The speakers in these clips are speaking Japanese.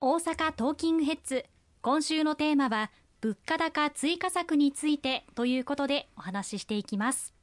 大阪トーキングヘッズ。今週のテーマは物価高追加策についてということでお話ししていきます。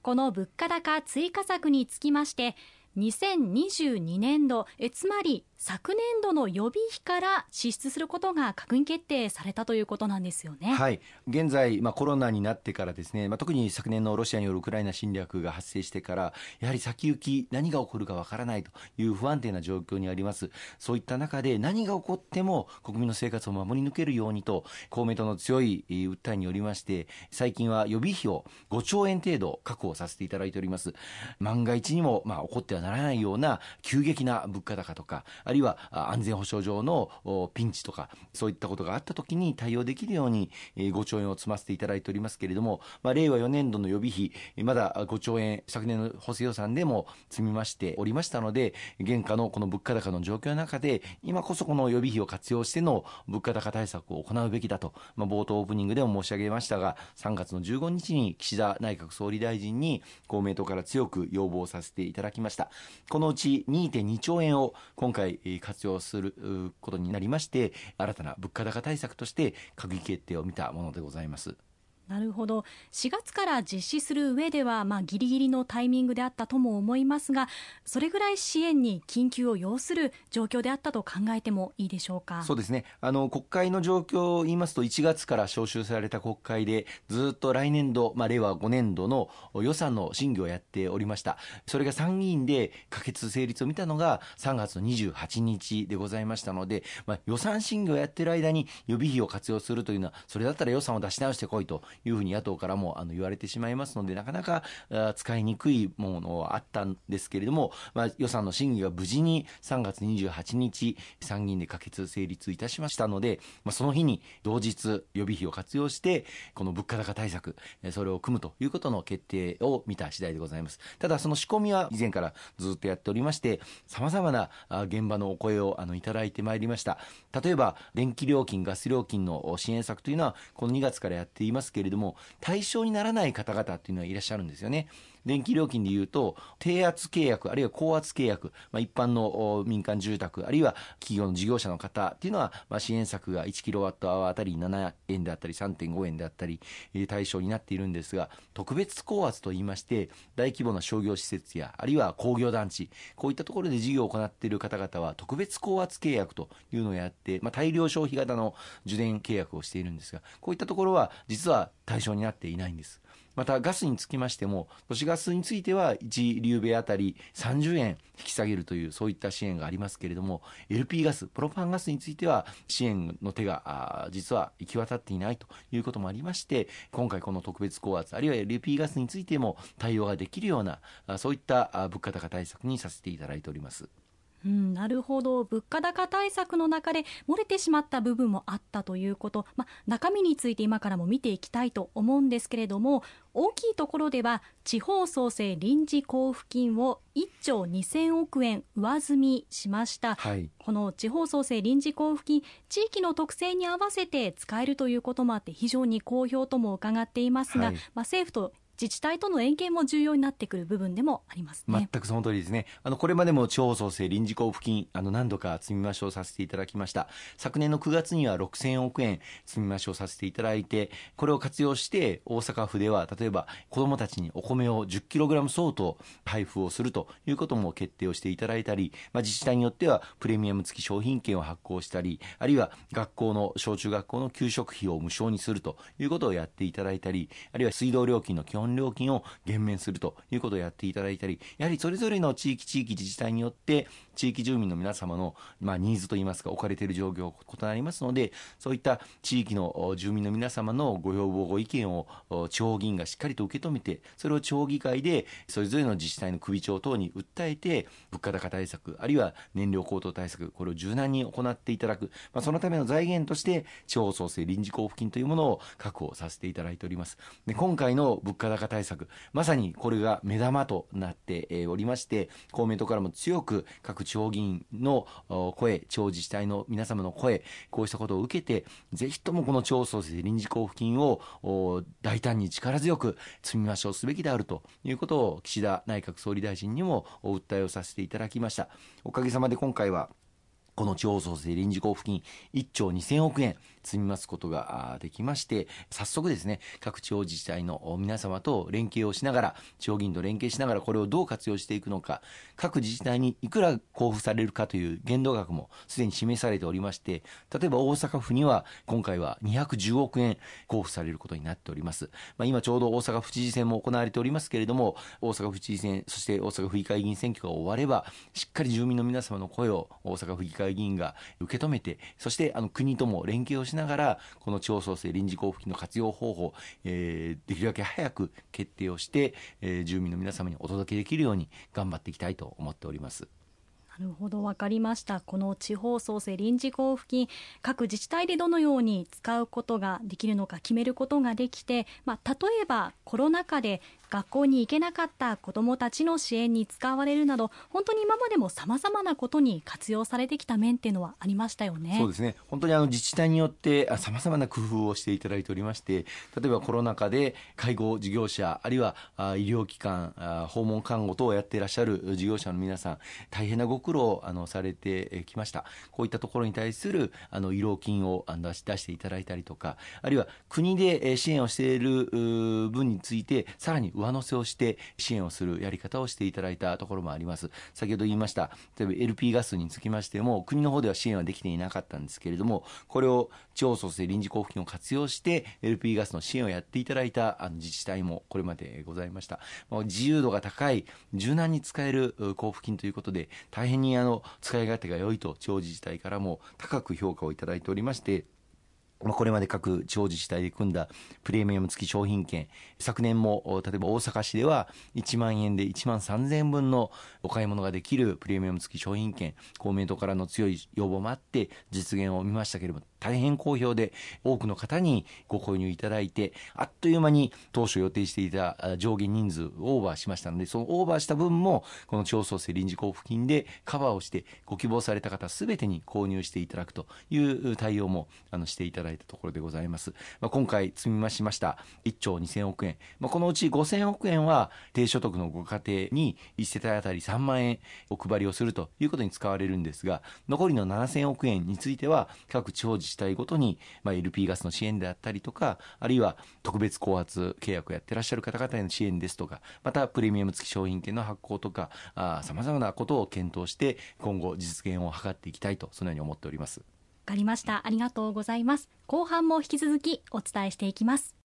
この物価高追加策につきまして2022年度えつまり昨年度の予備費から支出することが閣議決定されたということなんですよね。はい、現在、まあ、コロナになってからですね、まあ、特に昨年のロシアによるウクライナ侵略が発生してから、やはり先行き、何が起こるかわからないという不安定な状況にあります。そういった中で、何が起こっても国民の生活を守り抜けるようにと、公明党の強い訴えによりまして、最近は予備費を5兆円程度確保させていただいております。万が一にも、まあ、起こってはならないような急激な物価高とか、あるいは安全保障上のピンチとか、そういったことがあったときに対応できるように5兆円を積ませていただいておりますけれども、まあ、令和4年度の予備費、まだ5兆円、昨年の補正予算でも積みましておりましたので、現下のこの物価高の状況の中で、今こそこの予備費を活用しての物価高対策を行うべきだと、まあ、冒頭オープニングでも申し上げましたが、3月の15日に岸田内閣総理大臣に公明党から強く要望させていただきました。このうち2.2兆円を今回活用することになりまして新たな物価高対策として閣議決定を見たものでございます。なるほど。4月から実施する上では、まあ、ギリギリのタイミングであったとも思いますがそれぐらい支援に緊急を要する状況であったと考えてもいいでしょうか？そうですね。あの国会の状況を言いますと1月から召集された国会でずっと来年度、まあ、令和5年度の予算の審議をやっておりました。それが参議院で可決成立を見たのが3月の28日でございましたので、まあ、予算審議をやってる間に予備費を活用するというのはそれだったら予算を出し直してこいというふうに野党からもあの言われてしまいますので、なかなか使いにくいものはあったんですけれども、まあ、予算の審議が無事に3月28日、参議院で可決成立いたしましたので、まあ、その日に同日予備費を活用して、この物価高対策、それを組むということの決定を見た次第でございます。ただ、その仕込みは以前からずっとやっておりまして、様々な現場のお声をあのいただいてまいりました。例えば、電気料金、ガス料金の支援策というのは、この2月からやっていますけれども、も対象にならない方々っていうのはいらっしゃるんですよね。電気料金でいうと、低圧契約、あるいは高圧契約、まあ、一般の民間住宅、あるいは企業の事業者の方っていうのは、まあ、支援策が1キロワットアワーあたり7円であったり、3.5円であったり、対象になっているんですが、特別高圧といいまして、大規模な商業施設や、あるいは工業団地、こういったところで事業を行っている方々は、特別高圧契約というのをやって、まあ、大量消費型の受電契約をしているんですが、こういったところは、実は対象になっていないんです。またガスにつきましても都市ガスについては1リューベあたり30円引き下げるというそういった支援がありますけれども LP ガスプロパンガスについては支援の手が実は行き渡っていないということもありまして今回この特別高圧あるいは LP ガスについても対応ができるようなそういった物価高対策にさせていただいております。うん、なるほど。物価高対策の中で漏れてしまった部分もあったということ、ま、中身について今からも見ていきたいと思うんですけれども大きいところでは地方創生臨時交付金を1兆2000億円上積みしました、はい、この地方創生臨時交付金地域の特性に合わせて使えるということもあって非常に好評とも伺っていますが、はい、まあ、政府と自治体との連携も重要になってくる部分でもありますね。全くその通りですね。あのこれまでも地方創生臨時交付金あの何度か積み増しをさせていただきました。昨年の9月には6000億円積み増しをさせていただいてこれを活用して大阪府では例えば子どもたちにお米を 10kg 相当配布をするということも決定をしていただいたり、まあ、自治体によってはプレミアム付き商品券を発行したりあるいは学校の小中学校の給食費を無償にするということをやっていただいたりあるいは水道料金の基本本料金を減免するということをやっていただいたり、やはりそれぞれの地域地域自治体によって、地域住民の皆様の、まあ、ニーズといいますか、置かれている状況異なりますので、そういった地域の住民の皆様のご要望、ご意見を地方議員がしっかりと受け止めて、それを地方議会でそれぞれの自治体の首長等に訴えて、物価高対策、あるいは燃料高騰対策、これを柔軟に行っていただく、まあ、そのための財源として、地方創生臨時交付金というものを確保させていただいております。で今回の物価高対策、まさにこれが目玉となっておりまして、公明党からも強く各地方議員の声、地方自治体の皆様の声、こうしたことを受けて、ぜひともこの地方創生臨時交付金を大胆に力強く積み増しをすべきであるということを岸田内閣総理大臣にもお訴えをさせていただきました。おかげさまで今回はこの地方創生臨時交付金1兆2000億円積みますことができまして早速ですね各地方自治体の皆様と連携をしながら地方議員と連携しながらこれをどう活用していくのか各自治体にいくら交付されるかという限度額もすでに示されておりまして例えば大阪府には今回は210億円交付されることになっております、まあ、今ちょうど大阪府知事選も行われておりますけれども大阪府知事選そして大阪府議会議員選挙が終わればしっかり住民の皆様の声を大阪府議会議員が受け止めてそしてあの国とも連携をしながらこの地方創生臨時交付金の活用方法、えー、できるだけ早く決定をして、えー、住民の皆様にお届けできるように頑張っていきたいと思っております。なるほど分かりましたこの地方創生臨時交付金各自治体でどのように使うことができるのか決めることができて、まあ、例えばコロナ禍で学校に行けなかった子どもたちの支援に使われるなど本当に今までもさまざまなことに活用されてきた面っていうのはありましたよね。そうですね本当にあの自治体によってさまざまな工夫をしていただいておりまして例えばコロナ禍で介護事業者あるいは医療機関訪問看護等をやっていらっしゃる事業者の皆さん大変なご苦労をあのされてきましたこういったところに対するあの慰労金を出し出していただいたりとかあるいは国で支援をしている分についてさらに上上乗せをして支援をするやり方をしていただいたところもあります。先ほど言いました、例えば LP ガスにつきましても、国の方では支援はできていなかったんですけれども、これを地方創生臨時交付金を活用して、LP ガスの支援をやっていただいたあの自治体もこれまでございました。自由度が高い、柔軟に使える交付金ということで、大変にあの使い勝手が良いと地方自治体からも高く評価をいただいておりまして、まあ、これまで各地方自治体で組んだプレミアム付き商品券。昨年も例えば大阪市では1万円で1万3000円分のお買い物ができるプレミアム付き商品券。公明党からの強い要望もあって実現を見ましたけれども大変好評で多くの方にご購入いただいてあっという間に当初予定していた上限人数オーバーしましたのでそのオーバーした分もこの地方創生臨時交付金でカバーをしてご希望された方全てに購入していただくという対応もあのしていただいてたところでございます、まあ、今回積み増しました1兆2000億円、まあ、このうち5000億円は低所得のご家庭に1世帯当たり3万円お配りをするということに使われるんですが残りの7000億円については各地方自治治体ごとに、まあ、LP ガスの支援であったりとかあるいは特別高圧契約をやってらっしゃる方々への支援ですとかまたプレミアム付き商品券の発行とかさまざまなことを検討して今後実現を図っていきたいとそのように思っております。かりました。ありがとうございます。後半も引き続きお伝えしていきます。